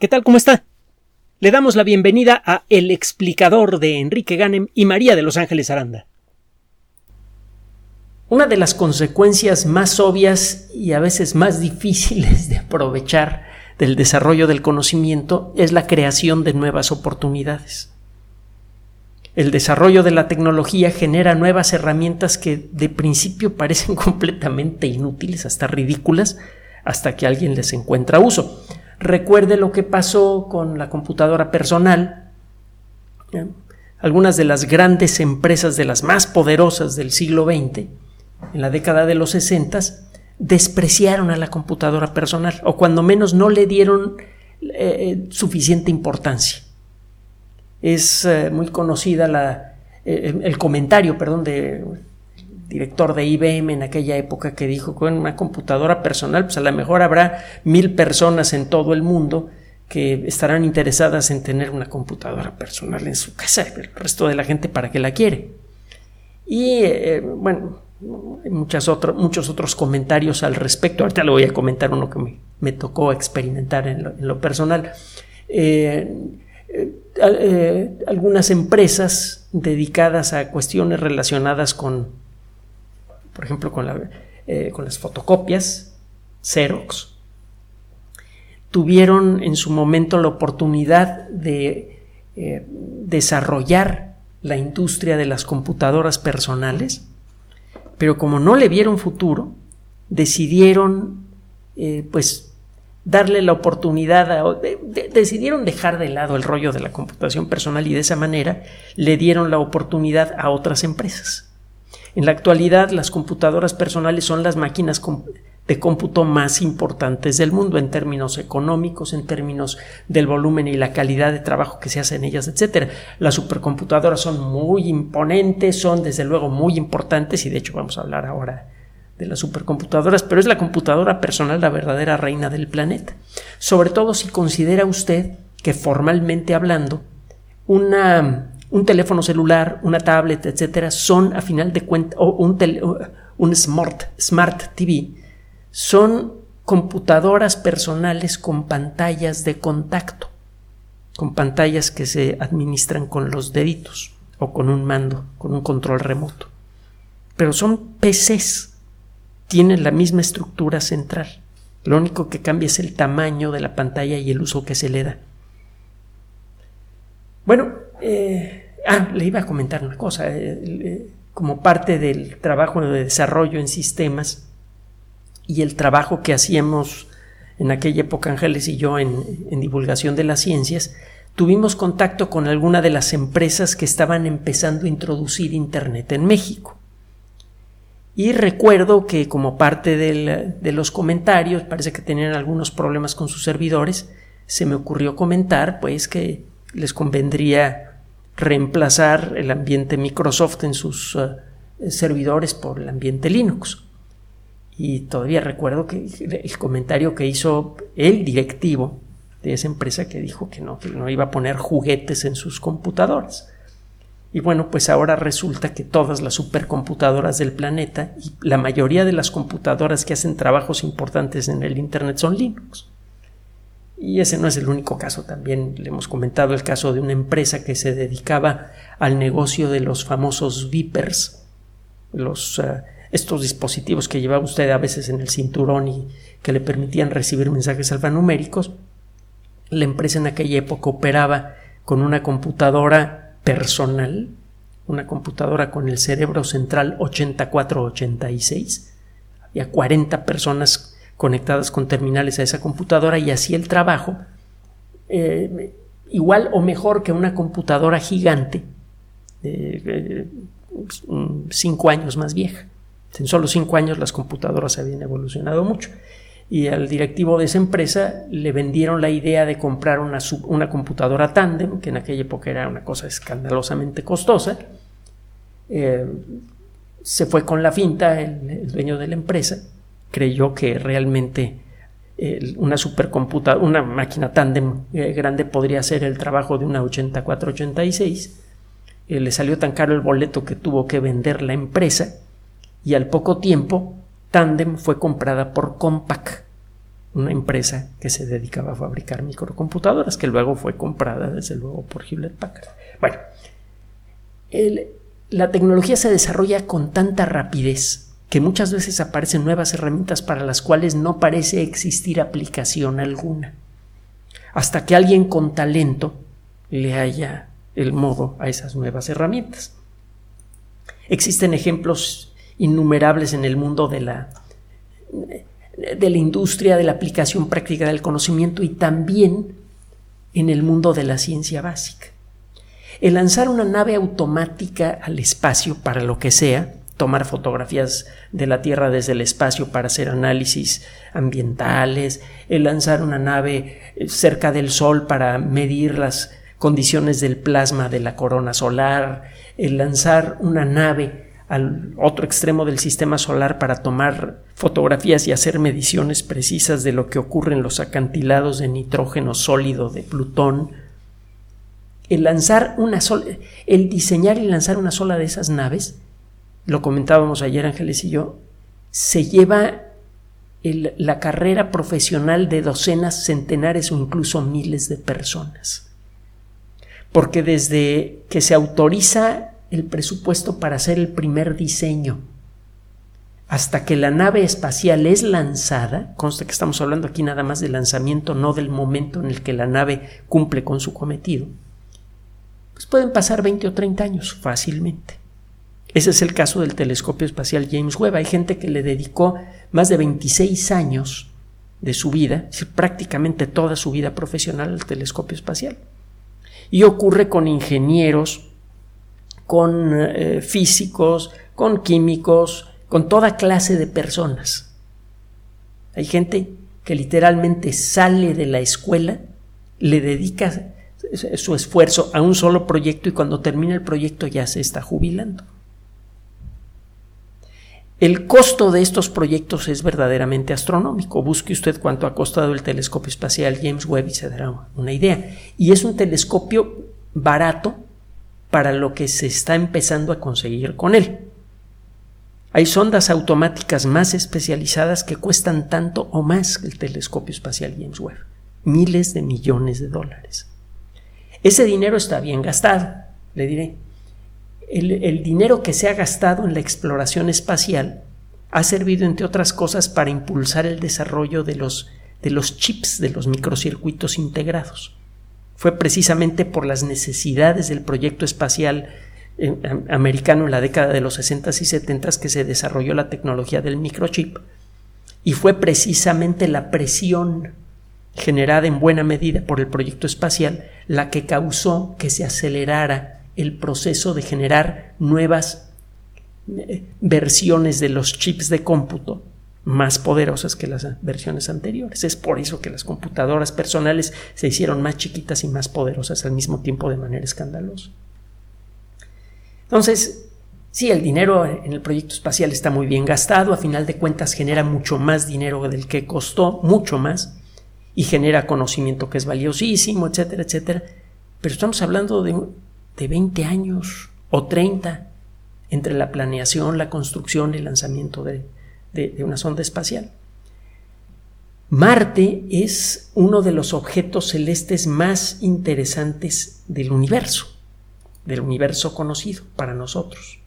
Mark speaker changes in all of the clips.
Speaker 1: ¿Qué tal? ¿Cómo está? Le damos la bienvenida a El explicador de Enrique Ganem y María de Los Ángeles Aranda. Una de las consecuencias más obvias y a veces más difíciles de aprovechar del desarrollo del conocimiento es la creación de nuevas oportunidades. El desarrollo de la tecnología genera nuevas herramientas que de principio parecen completamente inútiles, hasta ridículas, hasta que alguien les encuentra uso. Recuerde lo que pasó con la computadora personal. Algunas de las grandes empresas de las más poderosas del siglo XX, en la década de los 60, despreciaron a la computadora personal o cuando menos no le dieron eh, suficiente importancia. Es eh, muy conocida la, eh, el comentario, perdón, de director de IBM en aquella época que dijo que en una computadora personal, pues a lo mejor habrá mil personas en todo el mundo que estarán interesadas en tener una computadora personal en su casa, el resto de la gente para qué la quiere. Y eh, bueno, muchas muchos otros comentarios al respecto. Ahorita le voy a comentar uno que me, tocó experimentar en lo, personal. Eh, eh, algunas empresas dedicadas a cuestiones relacionadas con por ejemplo con, eh, con las fotocopias, Xerox, tuvieron en su momento la oportunidad de eh, desarrollar la industria de las computadoras personales, pero como no le vieron futuro, decidieron eh, pues darle la oportunidad, decidieron dejar de lado el rollo de la computación personal y de esa manera le dieron la oportunidad a otras empresas. En la actualidad, las computadoras personales son las máquinas de cómputo más importantes del mundo en términos económicos, en términos del volumen y la calidad de trabajo que se hace en ellas, etc. Las supercomputadoras son muy imponentes, son desde luego muy importantes y de hecho vamos a hablar ahora de las supercomputadoras, pero es la computadora personal la verdadera reina del planeta. Sobre todo si considera usted que formalmente hablando, una un teléfono celular, una tablet, etcétera, son a final de cuentas, o un, smart, smart TV, son computadoras personales con pantallas de contacto, con pantallas que se administran con los deditos o con un mando, con un control remoto. Pero son PCs, tienen la misma estructura central. Lo único que cambia es el tamaño de la pantalla y el uso que se le da. Bueno, eh, Ah, le iba a comentar una cosa. Eh, eh, como parte del trabajo de desarrollo en sistemas y el trabajo que hacíamos en aquella época Ángeles y yo en, en divulgación de las ciencias, tuvimos contacto con alguna de las empresas que estaban empezando a introducir Internet en México. Y recuerdo que como parte de los comentarios, parece que tenían algunos problemas con sus servidores, se me ocurrió comentar pues que les convendría reemplazar el ambiente Microsoft en sus eh, servidores por el ambiente Linux. Y todavía recuerdo que el comentario que hizo el directivo de esa empresa que dijo que no, que no iba a poner juguetes en sus computadoras. Y bueno, pues ahora resulta que todas las supercomputadoras del planeta y la mayoría de las computadoras que hacen trabajos importantes en el Internet son Linux. Y ese no es el único caso, también le hemos comentado el caso de una empresa que se dedicaba al negocio de los famosos Vipers, los, eh, estos dispositivos que llevaba usted a veces en el cinturón y que le permitían recibir mensajes alfanuméricos. La empresa en aquella época operaba con una computadora personal, una computadora con el cerebro central 8486. Había 40 personas conectadas con terminales a esa computadora y así el trabajo eh, igual o mejor que una computadora gigante eh, cinco años más vieja. En solo cinco años las computadoras habían evolucionado mucho. Y al directivo de esa empresa le vendieron la idea de comprar una, una computadora tandem, que en aquella época era una cosa escandalosamente costosa. Eh, se fue con la finta el dueño de la empresa creyó que realmente eh, una supercomputadora, una máquina tan eh, grande podría hacer el trabajo de una 8486. Eh, le salió tan caro el boleto que tuvo que vender la empresa y al poco tiempo Tandem fue comprada por Compaq, una empresa que se dedicaba a fabricar microcomputadoras, que luego fue comprada desde luego por Hewlett Packard. Bueno, la tecnología se desarrolla con tanta rapidez que muchas veces aparecen nuevas herramientas para las cuales no parece existir aplicación alguna, hasta que alguien con talento le haya el modo a esas nuevas herramientas. Existen ejemplos innumerables en el mundo de la de la industria, de la aplicación práctica del conocimiento y también en el mundo de la ciencia básica. El lanzar una nave automática al espacio para lo que sea, tomar fotografías de la Tierra desde el espacio para hacer análisis ambientales, el lanzar una nave eh, cerca del Sol para medir las condiciones del plasma de la corona solar, el lanzar una nave al otro extremo del sistema solar para tomar fotografías y hacer mediciones precisas de lo que ocurre en los acantilados de nitrógeno sólido de Plutón. El lanzar una sola, el diseñar y lanzar una sola de esas naves, lo comentábamos ayer Ángeles y yo, se lleva la carrera profesional de docenas, centenares o incluso miles de personas. Porque desde que se autoriza el presupuesto para hacer el primer diseño. Hasta que la nave espacial es lanzada, consta que estamos hablando aquí nada más del lanzamiento, no del momento en el que la nave cumple con su cometido, pues pueden pasar 20 o 30 años fácilmente. Ese es el caso del telescopio espacial James Webb. Hay gente que le dedicó más de 26 años de su vida, prácticamente toda su vida profesional al telescopio espacial. Y ocurre con ingenieros, con eh, físicos, con químicos, con toda clase de personas. Hay gente que literalmente sale de la escuela, le dedica su esfuerzo a un solo proyecto y cuando termina el proyecto ya se está jubilando. El costo de estos proyectos es verdaderamente astronómico. Busque usted cuánto ha costado el telescopio espacial James Webb y se dará una idea. Y es un telescopio barato para lo que se está empezando a conseguir con él. Hay sondas automáticas más especializadas que cuestan tanto o más que el telescopio espacial James Webb, miles de millones de dólares. Ese dinero está bien gastado, le diré. El, dinero que se ha gastado en la exploración espacial ha servido, entre otras cosas, para impulsar el desarrollo de los, de los chips, de los microcircuitos integrados. Fue precisamente por las necesidades del proyecto espacial eh, americano en la década de los 60 y 70 que se desarrolló la tecnología del microchip y fue precisamente la presión generada en buena medida por el proyecto espacial la que causó que se acelerara el proceso de generar nuevas eh, versiones de los chips de cómputo más poderosas que las versiones anteriores. Es por eso que las computadoras personales se hicieron más chiquitas y más poderosas al mismo tiempo de manera escandalosa. Entonces, sí, el dinero en el proyecto espacial está muy bien gastado, a final de cuentas genera mucho más dinero del que costó, mucho más, y genera conocimiento que es valiosísimo, etcétera, etcétera. Pero estamos hablando de, de 20 años o 30 entre la planeación, la construcción y el lanzamiento de, de, una sonda espacial. Marte es uno de los objetos celestes más interesantes del universo, del universo conocido para nosotros.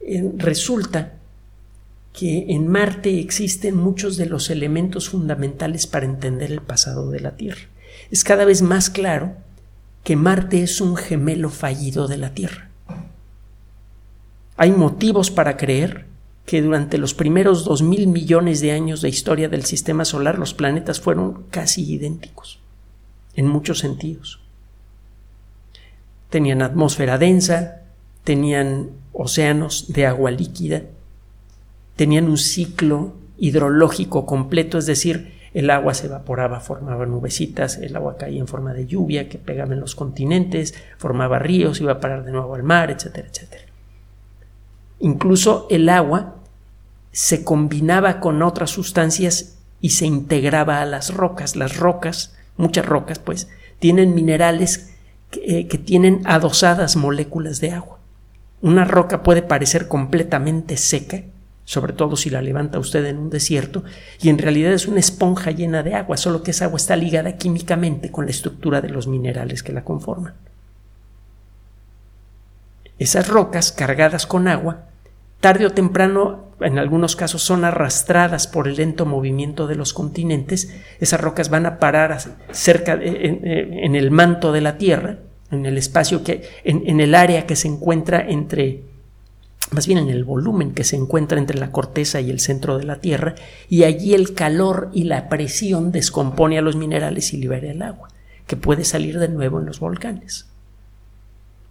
Speaker 1: Eh, resulta que en Marte existen muchos de los elementos fundamentales para entender el pasado de la Tierra. Es cada vez más claro que Marte es un gemelo fallido de la Tierra. Hay motivos para creer que durante los primeros dos mil millones de años de historia del sistema solar los planetas fueron casi idénticos, en muchos sentidos. Tenían atmósfera densa, tenían océanos de agua líquida, tenían un ciclo hidrológico completo, es decir, el agua se evaporaba, formaba nubecitas, el agua caía en forma de lluvia que pegaba en los continentes, formaba ríos, iba a parar de nuevo al mar, etcétera, etcétera. Incluso el agua se combinaba con otras sustancias y se integraba a las rocas. Las rocas, muchas rocas, pues, tienen minerales que, eh, que, tienen adosadas moléculas de agua. Una roca puede parecer completamente seca sobre todo si la levanta usted en un desierto, y en realidad es una esponja llena de agua, solo que esa agua está ligada químicamente con la estructura de los minerales que la conforman. Esas rocas cargadas con agua, tarde o temprano, en algunos casos son arrastradas por el lento movimiento de los continentes, esas rocas van a parar cerca en, el manto de la Tierra, en el espacio que, en el área que se encuentra entre más bien en el volumen que se encuentra entre la corteza y el centro de la Tierra, y allí el calor y la presión descompone a los minerales y libera el agua, que puede salir de nuevo en los volcanes.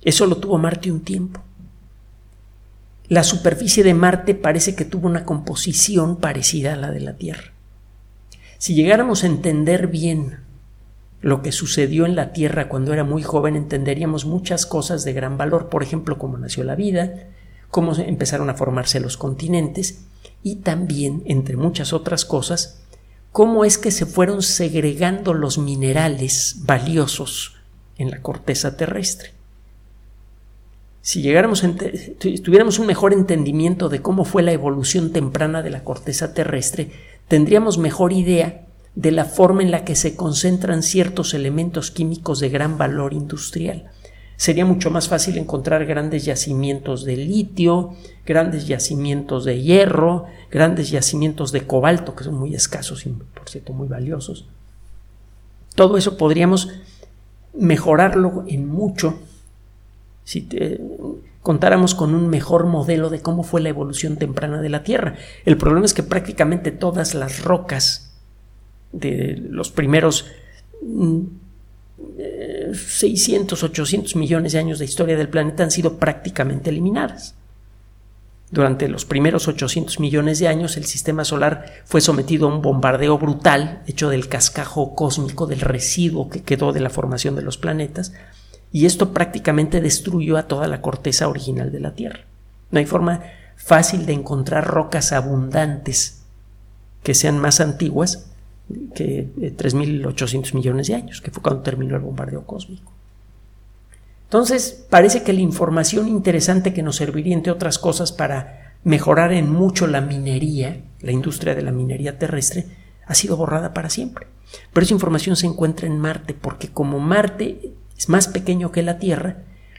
Speaker 1: Eso lo tuvo Marte un tiempo. La superficie de Marte parece que tuvo una composición parecida a la de la Tierra. Si llegáramos a entender bien lo que sucedió en la Tierra cuando era muy joven, entenderíamos muchas cosas de gran valor, por ejemplo, cómo nació la vida, cómo empezaron a formarse los continentes y también, entre muchas otras cosas, cómo es que se fueron segregando los minerales valiosos en la corteza terrestre. Si llegáramos tuviéramos un mejor entendimiento de cómo fue la evolución temprana de la corteza terrestre, tendríamos mejor idea de la forma en la que se concentran ciertos elementos químicos de gran valor industrial sería mucho más fácil encontrar grandes yacimientos de litio, grandes yacimientos de hierro, grandes yacimientos de cobalto, que son muy escasos y, por cierto, muy valiosos. Todo eso podríamos mejorarlo en mucho si contáramos con un mejor modelo de cómo fue la evolución temprana de la Tierra. El problema es que prácticamente todas las rocas de los primeros mm, 600, 800 millones de años de historia del planeta han sido prácticamente eliminadas. Durante los primeros 800 millones de años el sistema solar fue sometido a un bombardeo brutal hecho del cascajo cósmico, del residuo que quedó de la formación de los planetas, y esto prácticamente destruyó a toda la corteza original de la Tierra. No hay forma fácil de encontrar rocas abundantes que sean más antiguas que 3.800 eh, millones de años, que fue cuando terminó el bombardeo cósmico. Entonces, parece que la información interesante que nos serviría, entre otras cosas, para mejorar en mucho la minería, la industria de la minería terrestre, ha sido borrada para siempre. Pero esa información se encuentra en Marte, porque como Marte es más pequeño que la Tierra,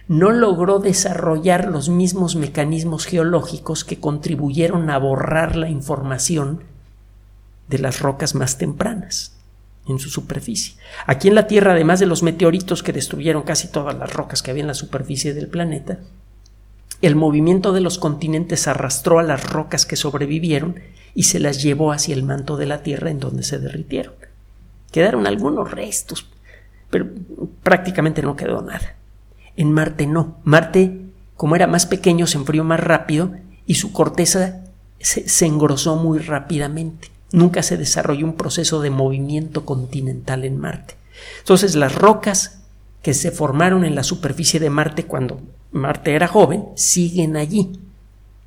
Speaker 1: no logró desarrollar los mismos mecanismos geológicos que contribuyeron a borrar la información de las rocas más tempranas en su superficie. Aquí en la Tierra, además de los meteoritos que destruyeron casi todas las rocas que había en la superficie del planeta, el movimiento de los continentes arrastró a las rocas que sobrevivieron y se las llevó hacia el manto de la Tierra en donde se derritieron. Quedaron algunos restos, pero prácticamente no quedó nada. En Marte no. Marte, como era más pequeño, se enfrió más rápido y su corteza se, se engrosó muy rápidamente. Nunca se desarrolló un proceso de movimiento continental en Marte. Entonces las rocas que se formaron en la superficie de Marte cuando Marte era joven siguen allí,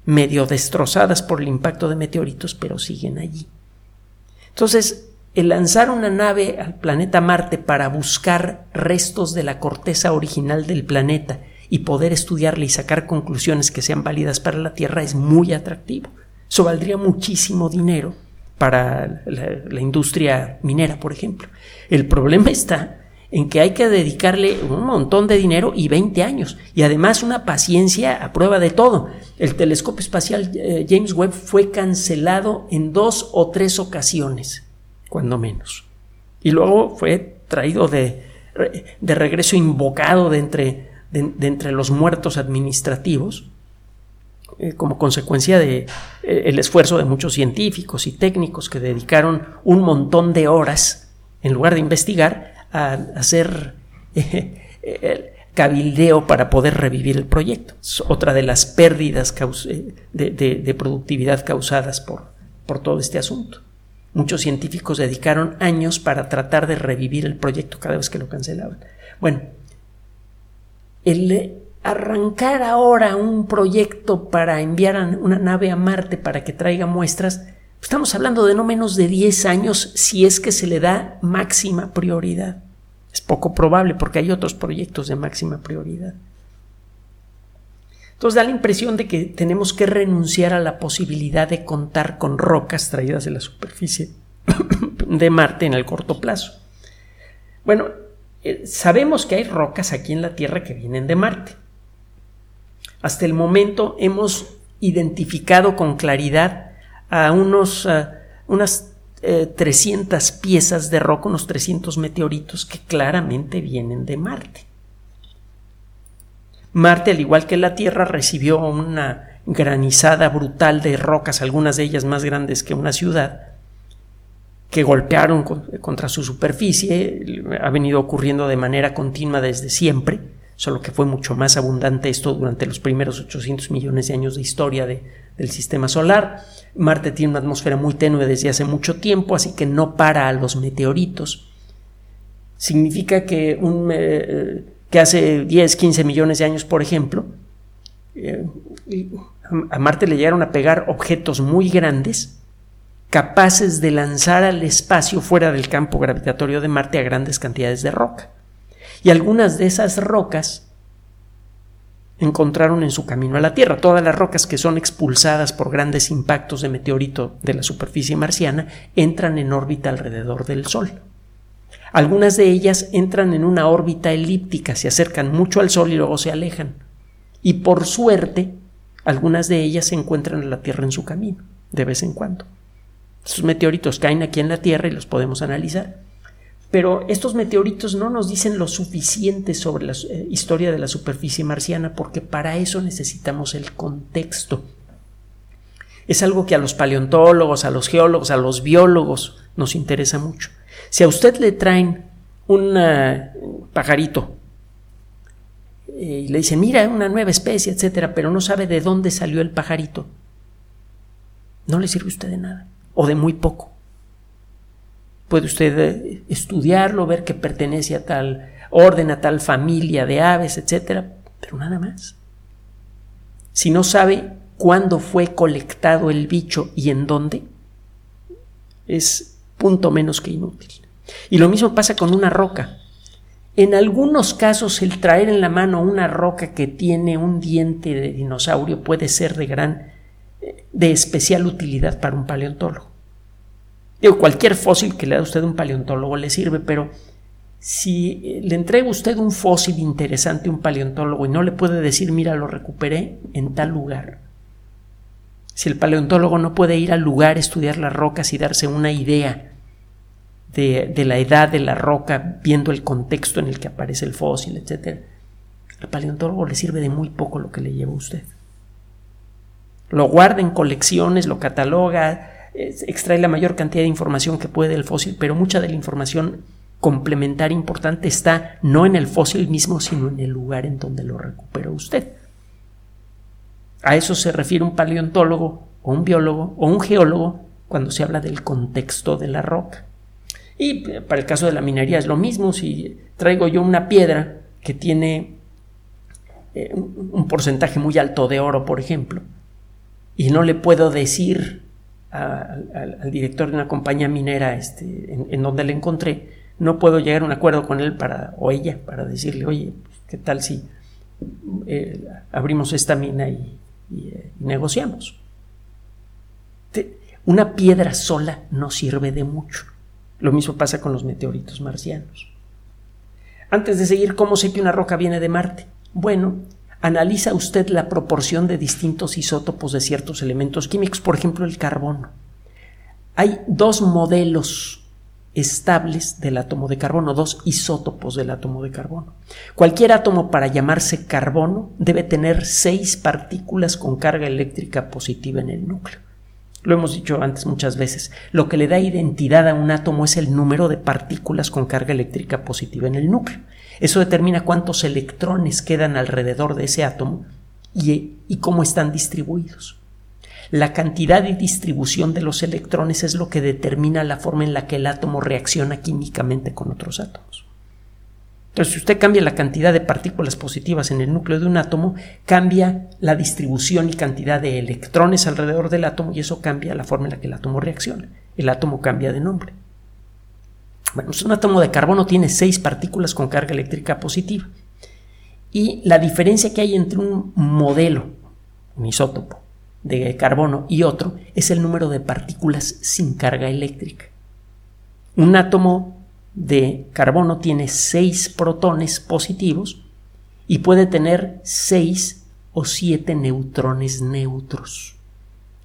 Speaker 1: medio destrozadas por el impacto de meteoritos, pero siguen allí. Entonces, el lanzar una nave al planeta Marte para buscar restos de la corteza original del planeta y poder estudiarla y sacar conclusiones que sean válidas para la Tierra es muy atractivo. Eso valdría muchísimo dinero para la, industria minera, por ejemplo. El problema está en que hay que dedicarle un montón de dinero y 20 años, y además una paciencia a prueba de todo. El telescopio espacial eh, James Webb fue cancelado en dos o tres ocasiones, cuando menos. Y luego fue traído de, de regreso invocado de entre, de entre los muertos administrativos eh, como consecuencia de eh, esfuerzo de muchos científicos y técnicos que dedicaron un montón de horas en lugar de investigar a hacer eh, cabildeo para poder revivir el proyecto. Es otra de las pérdidas de, productividad causadas por, por todo este asunto. Muchos científicos dedicaron años para tratar de revivir el proyecto cada vez que lo cancelaban. Bueno, el, arrancar ahora un proyecto para enviar una nave a Marte para que traiga muestras, estamos hablando de no menos de 10 años si es que se le da máxima prioridad. Es poco probable porque hay otros proyectos de máxima prioridad. Entonces da la impresión de que tenemos que renunciar a la posibilidad de contar con rocas traídas de la superficie de Marte en el corto plazo. Bueno, eh, sabemos que hay rocas aquí en la Tierra que vienen de Marte. Hasta el momento hemos identificado con claridad a unos, unas 300 eh, piezas de roca, unos 300 meteoritos que claramente vienen de Marte. Marte, al igual que la Tierra, recibió una granizada brutal de rocas, algunas de ellas más grandes que una ciudad, que golpearon contra su superficie. Ha venido ocurriendo de manera continua desde siempre, solo que fue mucho más abundante esto durante los primeros 800 millones de años de historia del sistema solar. Marte tiene una atmósfera muy tenue desde hace mucho tiempo, así que no para a los meteoritos. Significa que un, eh, que hace 10, 15 millones de años, por ejemplo, eh, a Marte le llegaron a pegar objetos muy grandes capaces de lanzar al espacio fuera del campo gravitatorio de Marte a grandes cantidades de roca. Y algunas de esas rocas encontraron en su camino a la Tierra. Todas las rocas que son expulsadas por grandes impactos de meteorito de la superficie marciana entran en órbita alrededor del Sol. Algunas de ellas entran en una órbita elíptica, se acercan mucho al Sol y luego se alejan. Y por suerte, algunas de ellas se encuentran a la Tierra en su camino, de vez en cuando. Estos meteoritos caen aquí en la Tierra y los podemos analizar. Pero estos meteoritos no nos dicen lo suficiente sobre la eh, historia de la superficie marciana porque para eso necesitamos el contexto. Es algo que a los paleontólogos, a los geólogos, a los biólogos nos interesa mucho. Si a usted le traen un pajarito eh, y le dicen, mira, una nueva especie, etcétera, pero no sabe de dónde salió el pajarito, no le sirve a usted de nada o de muy poco. Puede usted eh, estudiarlo, ver que pertenece a tal orden, a tal familia de aves, etcétera, pero nada más. Si no sabe cuándo fue colectado el bicho y en dónde, es punto menos que inútil. Y lo mismo pasa con una roca. En algunos casos el traer en la mano una roca que tiene un diente de dinosaurio puede ser de gran de especial utilidad para un paleontólogo. Digo, cualquier fósil que le da usted a un paleontólogo le sirve, pero si le entrega usted un fósil interesante a un paleontólogo y no le puede decir, mira, lo recuperé en tal lugar, si el paleontólogo no puede ir al lugar, estudiar las rocas y darse una idea de, de, la edad de la roca, viendo el contexto en el que aparece el fósil, etc., al paleontólogo le sirve de muy poco lo que le lleva a usted. Lo guarda en colecciones, lo cataloga, extrae la mayor cantidad de información que puede del fósil, pero mucha de la información complementaria importante está no en el fósil mismo, sino en el lugar en donde lo recuperó usted. A eso se refiere un paleontólogo o un biólogo o un geólogo cuando se habla del contexto de la roca. Y para el caso de la minería es lo mismo. Si traigo yo una piedra que tiene eh, un porcentaje muy alto de oro, por ejemplo, y no le puedo decir al, director de una compañía minera este, en, donde le encontré, no puedo llegar a un acuerdo con él para, o ella para decirle, oye, ¿qué tal si eh, abrimos esta mina y, eh, negociamos? una piedra sola no sirve de mucho. Lo mismo pasa con los meteoritos marcianos. Antes de seguir, ¿cómo sé que una roca viene de Marte? Bueno, analiza usted la proporción de distintos isótopos de ciertos elementos químicos, por ejemplo el carbono. Hay dos modelos estables del átomo de carbono, dos isótopos del átomo de carbono. Cualquier átomo para llamarse carbono debe tener seis partículas con carga eléctrica positiva en el núcleo. Lo hemos dicho antes muchas veces. Lo que le da identidad a un átomo es el número de partículas con carga eléctrica positiva en el núcleo. Eso determina cuántos electrones quedan alrededor de ese átomo y, cómo están distribuidos. La cantidad y distribución de los electrones es lo que determina la forma en la que el átomo reacciona químicamente con otros átomos. Entonces, si usted cambia la cantidad de partículas positivas en el núcleo de un átomo, cambia la distribución y cantidad de electrones alrededor del átomo y eso cambia la forma en la que el átomo reacciona. El átomo cambia de nombre. Bueno, un átomo de carbono tiene seis partículas con carga eléctrica positiva. Y la diferencia que hay entre un modelo, un isótopo de carbono y otro, es el número de partículas sin carga eléctrica. Un átomo de carbono tiene 6 protones positivos y puede tener 6 o 7 neutrones neutros.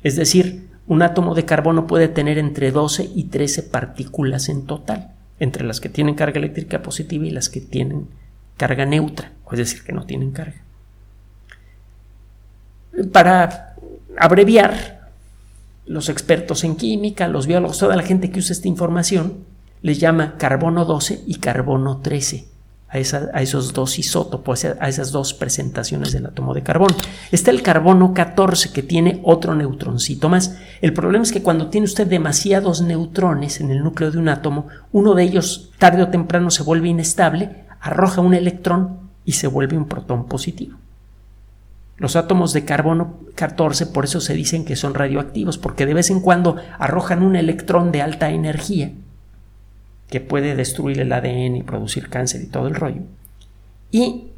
Speaker 1: Es decir, un átomo de carbono puede tener entre 12 y 13 partículas en total, entre las que tienen carga eléctrica positiva y las que tienen carga neutra, es decir, que no tienen carga. Para abreviar, los expertos en química, los biólogos, toda la gente que usa esta información, les llama carbono 12 y carbono 13 a, esos dos isótopos, a esas dos presentaciones del átomo de carbono. Está el carbono 14 que tiene otro neutroncito más. El problema es que cuando tiene usted demasiados neutrones en el núcleo de un átomo, uno de ellos tarde o temprano se vuelve inestable, arroja un electrón y se vuelve un protón positivo. Los átomos de carbono 14 por eso se dicen que son radioactivos, porque de vez en cuando arrojan un electrón de alta energía que puede destruir el ADN y producir cáncer y todo el rollo. Y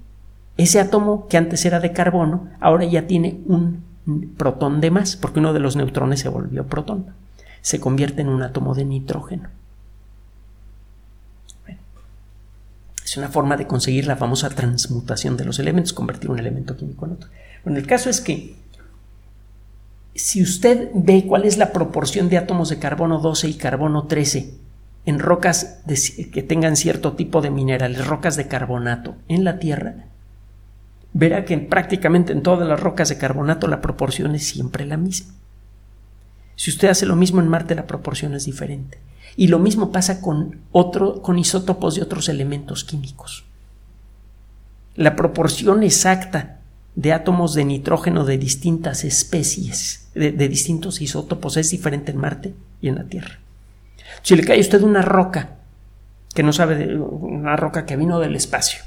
Speaker 1: ese átomo que antes era de carbono, ahora ya tiene un protón de más, porque uno de los neutrones se volvió protón. Se convierte en un átomo de nitrógeno. es una forma de conseguir la famosa transmutación de los elementos, convertir un elemento químico en otro. Bueno, el caso es que si usted ve cuál es la proporción de átomos de carbono 12 y carbono 13 en rocas que tengan cierto tipo de minerales, rocas de carbonato en la Tierra, verá que prácticamente en todas las rocas de carbonato la proporción es siempre la misma. Si usted hace lo mismo en Marte, la proporción es diferente. Y lo mismo pasa con, otro, con isótopos de otros elementos químicos. La proporción exacta de átomos de nitrógeno de distintas especies, de distintos isótopos, es diferente en Marte y en la Tierra. Si le cae a usted una roca, que no sabe de una roca que vino del espacio,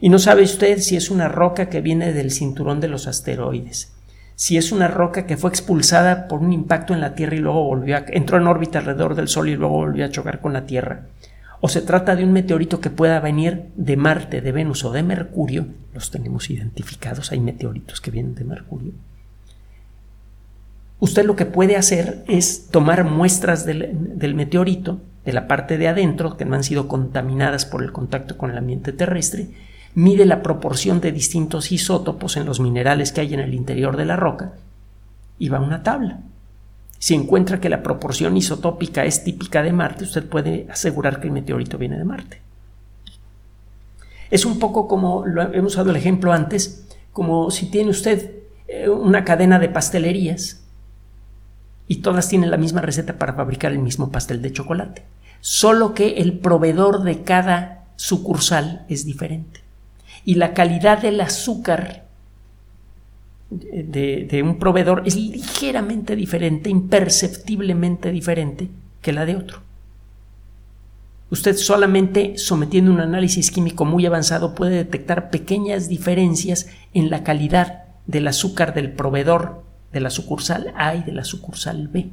Speaker 1: y no sabe usted si es una roca que viene del cinturón de los asteroides, si es una roca que fue expulsada por un impacto en la Tierra y luego volvió a, entró en órbita alrededor del Sol y luego volvió a chocar con la Tierra, o se trata de un meteorito que pueda venir de Marte, de Venus o de Mercurio, los tenemos identificados, hay meteoritos que vienen de Mercurio usted lo que puede hacer es tomar muestras del, meteorito, de la parte de adentro, que no han sido contaminadas por el contacto con el ambiente terrestre, mide la proporción de distintos isótopos en los minerales que hay en el interior de la roca y va a una tabla. Si encuentra que la proporción isotópica es típica de Marte, usted puede asegurar que el meteorito viene de Marte. Es un poco como, lo hemos dado el ejemplo antes, como si tiene usted eh, una cadena de pastelerías y todas tienen la misma receta para fabricar el mismo pastel de chocolate. Solo que el proveedor de cada sucursal es diferente. Y la calidad del azúcar de, de, un proveedor es ligeramente diferente, imperceptiblemente diferente que la de otro. Usted solamente sometiendo un análisis químico muy avanzado puede detectar pequeñas diferencias en la calidad del azúcar del proveedor de la sucursal A y de la sucursal B.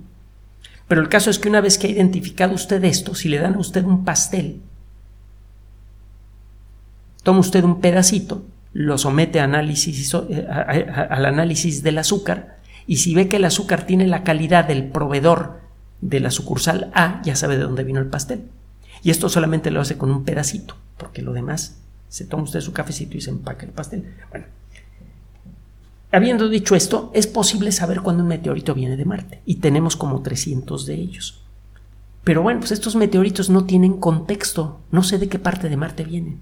Speaker 1: Pero el caso es que una vez que ha identificado usted esto, si le dan a usted un pastel, toma usted un pedacito, lo somete eh, al análisis del azúcar y si ve que el azúcar tiene la calidad del proveedor de la sucursal A, ya sabe de dónde vino el pastel. Y esto solamente lo hace con un pedacito, porque lo demás se toma usted su cafecito y se empaca el pastel. Bueno, Habiendo dicho esto, es posible saber cuándo un meteorito viene de Marte, y tenemos como 300 de ellos. Pero bueno, pues estos meteoritos no tienen contexto, no sé de qué parte de Marte vienen.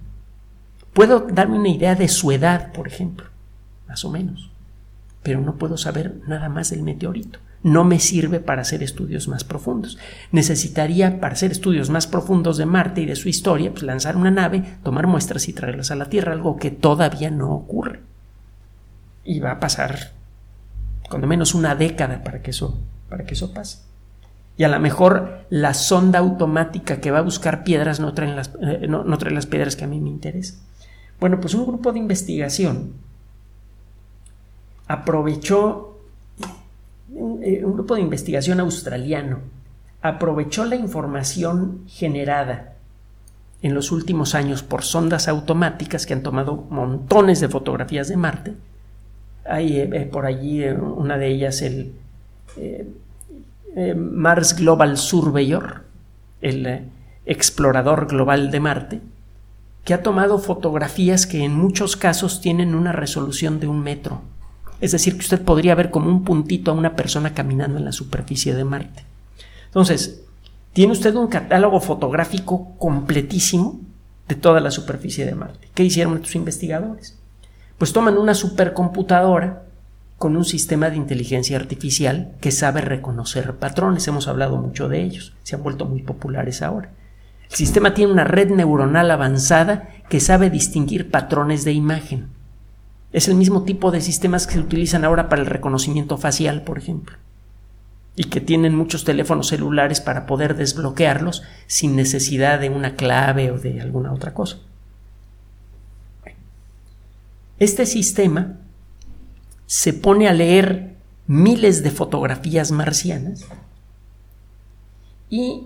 Speaker 1: Puedo darme una idea de su edad, por ejemplo, más o menos, pero no puedo saber nada más del meteorito. No me sirve para hacer estudios más profundos. Necesitaría, para hacer estudios más profundos de Marte y de su historia, pues lanzar una nave, tomar muestras y traerlas a la Tierra, algo que todavía no ocurre y va a pasar cuando menos una década para que eso, para que eso pase. Y a lo mejor la sonda automática que va a buscar piedras no trae las, eh, no, las piedras que a mí me interesan. Bueno, pues un grupo de investigación aprovechó, eh, un grupo de investigación australiano aprovechó la información generada en los últimos años por sondas automáticas que han tomado montones de fotografías de Marte. Hay eh, eh, por allí eh, una de ellas el Mars Global Surveyor, el explorador global de Marte, que ha tomado fotografías que en muchos casos tienen una resolución de un metro. Es decir, que usted podría ver como un puntito a una persona caminando en la superficie de Marte. Entonces, tiene usted un catálogo fotográfico completísimo de toda la superficie de Marte. ¿Qué hicieron estos investigadores? Pues toman una supercomputadora con un sistema de inteligencia artificial que sabe reconocer patrones. Hemos hablado mucho de ellos, se han vuelto muy populares ahora. El sistema tiene una red neuronal avanzada que sabe distinguir patrones de imagen. Es el mismo tipo de sistemas que se utilizan ahora para el reconocimiento facial, por ejemplo y que tienen muchos teléfonos celulares para poder desbloquearlos sin necesidad de una clave o de alguna otra cosa. Este sistema se pone a leer miles de fotografías marcianas y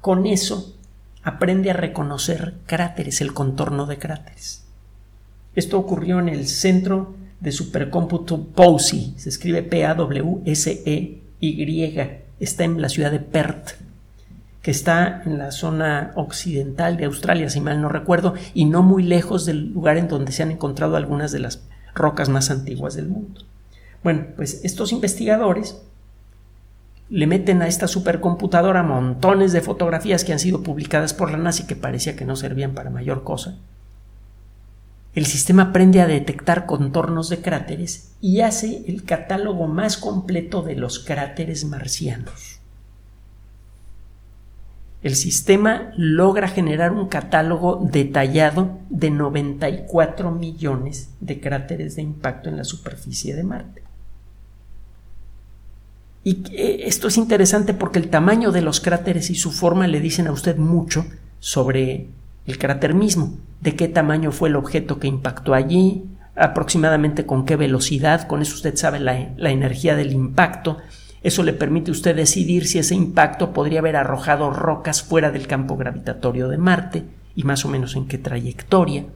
Speaker 1: con eso aprende a reconocer cráteres, el contorno de cráteres. Esto ocurrió en el centro de supercómputo POSI, se escribe P-A-W-S-E y está en la ciudad de Perth, que está en la zona occidental de Australia, si mal no recuerdo, y no muy lejos del lugar en donde se han encontrado algunas de las rocas más antiguas del mundo. Bueno, pues estos investigadores le meten a esta supercomputadora montones de fotografías que han sido publicadas por la NASA y que parecía que no servían para mayor cosa el sistema aprende a detectar contornos de cráteres y hace el catálogo más completo de los cráteres marcianos. El sistema logra generar un catálogo detallado de 94 millones de cráteres de impacto en la superficie de Marte. Y eh, esto es interesante porque el tamaño de los cráteres y su forma le dicen a usted mucho sobre el cráter mismo, de qué tamaño fue el objeto que impactó allí, aproximadamente con qué velocidad, con eso usted sabe la, la, energía del impacto, eso le permite a usted decidir si ese impacto podría haber arrojado rocas fuera del campo gravitatorio de Marte y más o menos en qué trayectoria.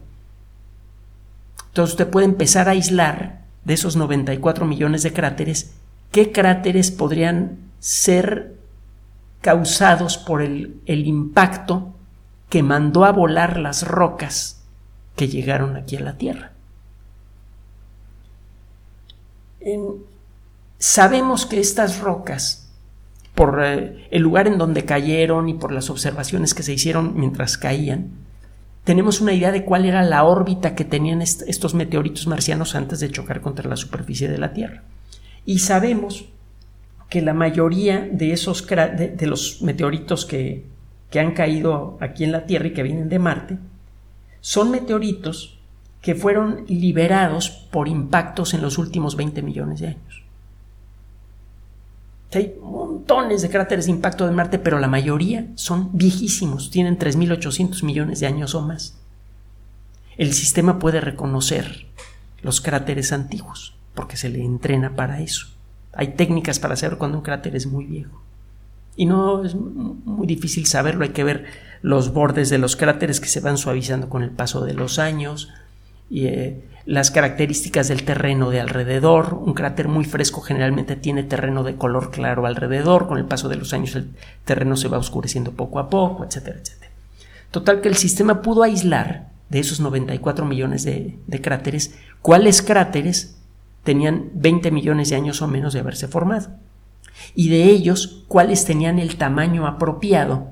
Speaker 1: Entonces usted puede empezar a aislar de esos 94 millones de cráteres qué cráteres podrían ser causados por el, el impacto que mandó a volar las rocas que llegaron aquí a la Tierra. Sabemos que estas rocas, por eh, el lugar en donde cayeron y por las observaciones que se hicieron mientras caían, tenemos una idea de cuál era la órbita que tenían estos meteoritos marcianos antes de chocar contra la superficie de la Tierra. Y sabemos que la mayoría de esos de los meteoritos que, que han caído aquí en la Tierra y que vienen de Marte, son meteoritos que fueron liberados por impactos en los últimos 20 millones de años. Hay montones de cráteres de impacto de Marte, pero la mayoría son viejísimos, tienen 3.800 millones de años o más. El sistema puede reconocer los cráteres antiguos, porque se le entrena para eso. Hay técnicas para hacer cuando un cráter es muy viejo. Y no es muy difícil saberlo, hay que ver los bordes de los cráteres que se van suavizando con el paso de los años eh, las características del terreno de alrededor. Un cráter muy fresco generalmente tiene terreno de color claro alrededor, con el paso de los años el terreno se va oscureciendo poco a poco, etcétera, etcétera. Total que el sistema pudo aislar de esos 94 millones de cráteres cuáles cráteres tenían 20 millones de años o menos de haberse formado y de ellos cuáles tenían el tamaño apropiado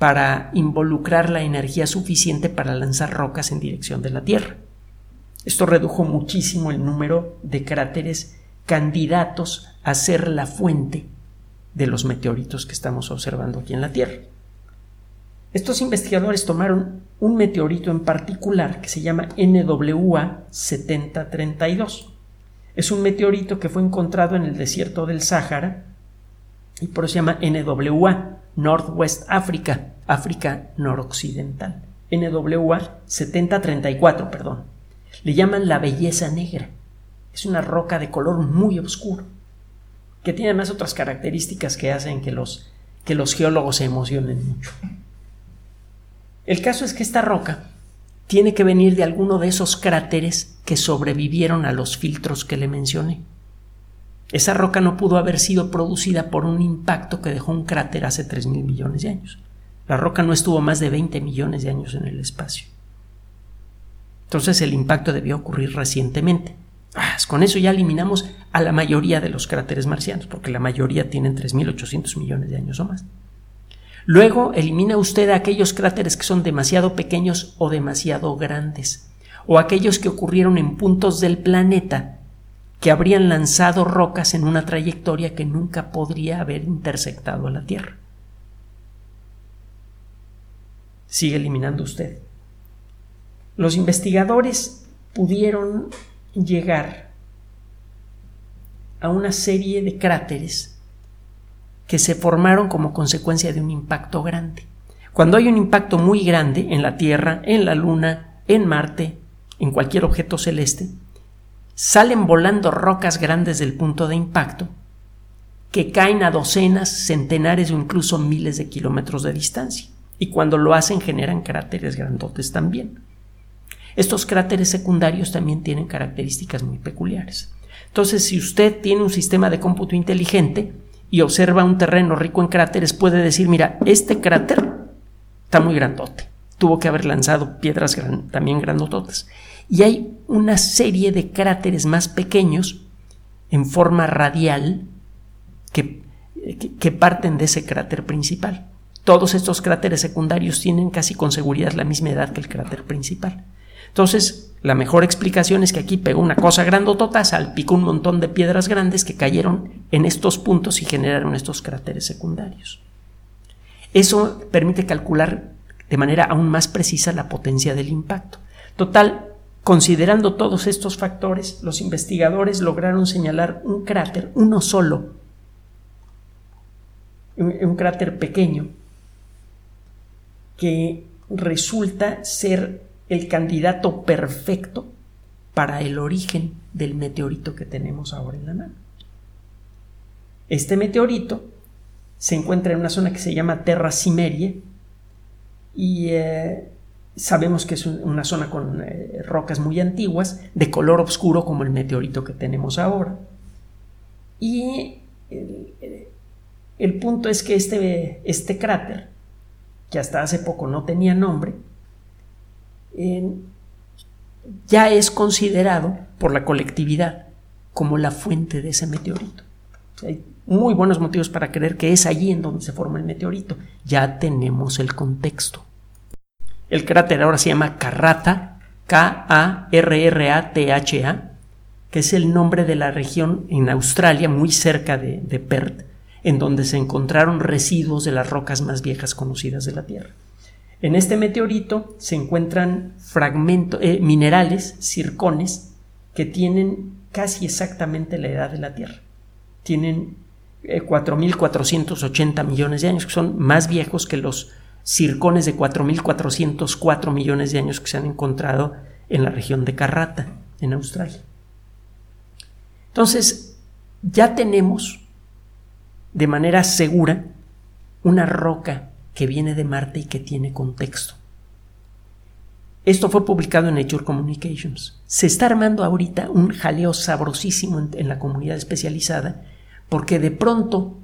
Speaker 1: para involucrar la energía suficiente para lanzar rocas en dirección de la Tierra. Esto redujo muchísimo el número de cráteres candidatos a ser la fuente de los meteoritos que estamos observando aquí en la Tierra. Estos investigadores tomaron un meteorito en particular que se llama NWA 7032. Es un meteorito que fue encontrado en el desierto del Sáhara y por eso se llama NWA, Northwest Africa, África noroccidental. NWA 7034, perdón. Le llaman la belleza negra. Es una roca de color muy oscuro, que tiene además otras características que hacen que los, que los geólogos se emocionen mucho. El caso es que esta roca tiene que venir de alguno de esos cráteres que sobrevivieron a los filtros que le mencioné. Esa roca no pudo haber sido producida por un impacto que dejó un cráter hace 3 mil millones de años. La roca no estuvo más de 20 millones de años en el espacio. Entonces el impacto debió ocurrir recientemente. Ah, con eso ya eliminamos a la mayoría de los cráteres marcianos, porque la mayoría tienen 3.800 millones de años o más. Luego elimina usted aquellos cráteres que son demasiado pequeños o demasiado grandes, o aquellos que ocurrieron en puntos del planeta que habrían lanzado rocas en una trayectoria que nunca podría haber intersectado a la Tierra. Sigue eliminando usted. Los investigadores pudieron llegar a una serie de cráteres que se formaron como consecuencia de un impacto grande. Cuando hay un impacto muy grande en la Tierra, en la Luna, en Marte, en cualquier objeto celeste, salen volando rocas grandes del punto de impacto que caen a docenas, centenares o incluso miles de kilómetros de distancia. Y cuando lo hacen generan cráteres grandotes también. Estos cráteres secundarios también tienen características muy peculiares. Entonces, si usted tiene un sistema de cómputo inteligente y observa un terreno rico en cráteres, puede decir, mira, este cráter está muy grandote. Tuvo que haber lanzado piedras también grandototas y hay una serie de cráteres más pequeños en forma radial que, que, parten de ese cráter principal. Todos estos cráteres secundarios tienen casi con seguridad la misma edad que el cráter principal. Entonces, la mejor explicación es que aquí pegó una cosa grandotota, salpicó un montón de piedras grandes que cayeron en estos puntos y generaron estos cráteres secundarios. Eso permite calcular de manera aún más precisa la potencia del impacto. Total, Considerando todos estos factores, los investigadores lograron señalar un cráter, uno solo, un, cráter pequeño, que resulta ser el candidato perfecto para el origen del meteorito que tenemos ahora en la mano. Este meteorito se encuentra en una zona que se llama Terra Cimerie y eh, Sabemos que es una zona con eh, rocas muy antiguas, de color oscuro como el meteorito que tenemos ahora. Y el, punto es que este, este, cráter, que hasta hace poco no tenía nombre, ya es considerado por la colectividad como la fuente de ese meteorito. hay muy buenos motivos para creer que es allí en donde se forma el meteorito. Ya tenemos el contexto. El cráter ahora se llama Carrata, K-A-R-R-A-T-H-A, que es el nombre de la región en Australia, muy cerca de, Perth, en donde se encontraron residuos de las rocas más viejas conocidas de la Tierra. En este meteorito se encuentran fragmentos, eh, minerales, circones, que tienen casi exactamente la edad de la Tierra. Tienen 4.480 eh, millones de años, que son más viejos que los circones de 4.404 millones de años que se han encontrado en la región de Carrata, en Australia. Entonces, ya tenemos de manera segura una roca que viene de Marte y que tiene contexto. Esto fue publicado en Nature Communications. Se está armando ahorita un jaleo sabrosísimo en, en la comunidad especializada porque de pronto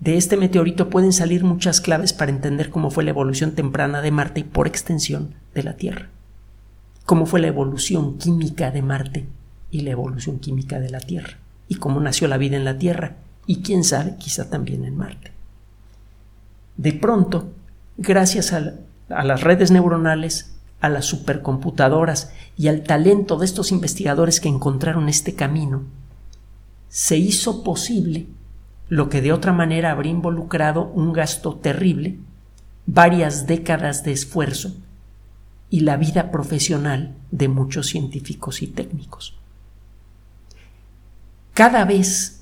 Speaker 1: de este meteorito pueden salir muchas claves para entender cómo fue la evolución temprana de Marte y por extensión de la Tierra. Cómo fue la evolución química de Marte y la evolución química de la Tierra. Y cómo nació la vida en la Tierra y quién sabe, quizá también en Marte. De pronto, gracias a, a las redes neuronales, a las supercomputadoras y al talento de estos investigadores que encontraron este camino, se hizo posible lo que de otra manera habría involucrado un gasto terrible, varias décadas de esfuerzo y la vida profesional de muchos científicos y técnicos. Cada vez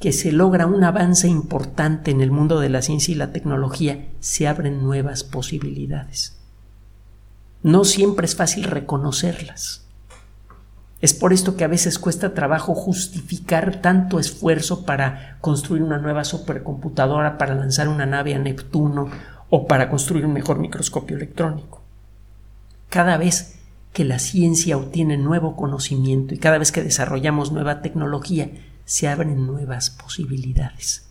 Speaker 1: que se logra un avance importante en el mundo de la ciencia y la tecnología, se abren nuevas posibilidades. No siempre es fácil reconocerlas. Es por esto que a veces cuesta trabajo justificar tanto esfuerzo para construir una nueva supercomputadora, para lanzar una nave a Neptuno o para construir un mejor microscopio electrónico. Cada vez que la ciencia obtiene nuevo conocimiento y cada vez que desarrollamos nueva tecnología, se abren nuevas posibilidades.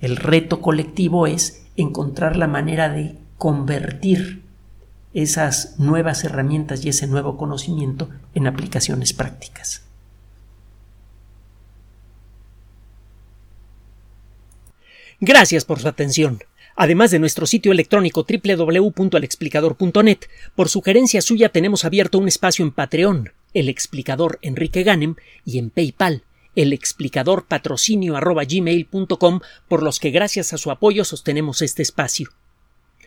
Speaker 1: El reto colectivo es encontrar la manera de convertir esas nuevas herramientas y ese nuevo conocimiento en aplicaciones prácticas.
Speaker 2: Gracias por su atención. Además de nuestro sitio electrónico www.alexplicador.net, por sugerencia suya tenemos abierto un espacio en Patreon, el explicador Enrique Ganem, y en PayPal, el explicador patrocinio por los que gracias a su apoyo sostenemos este espacio.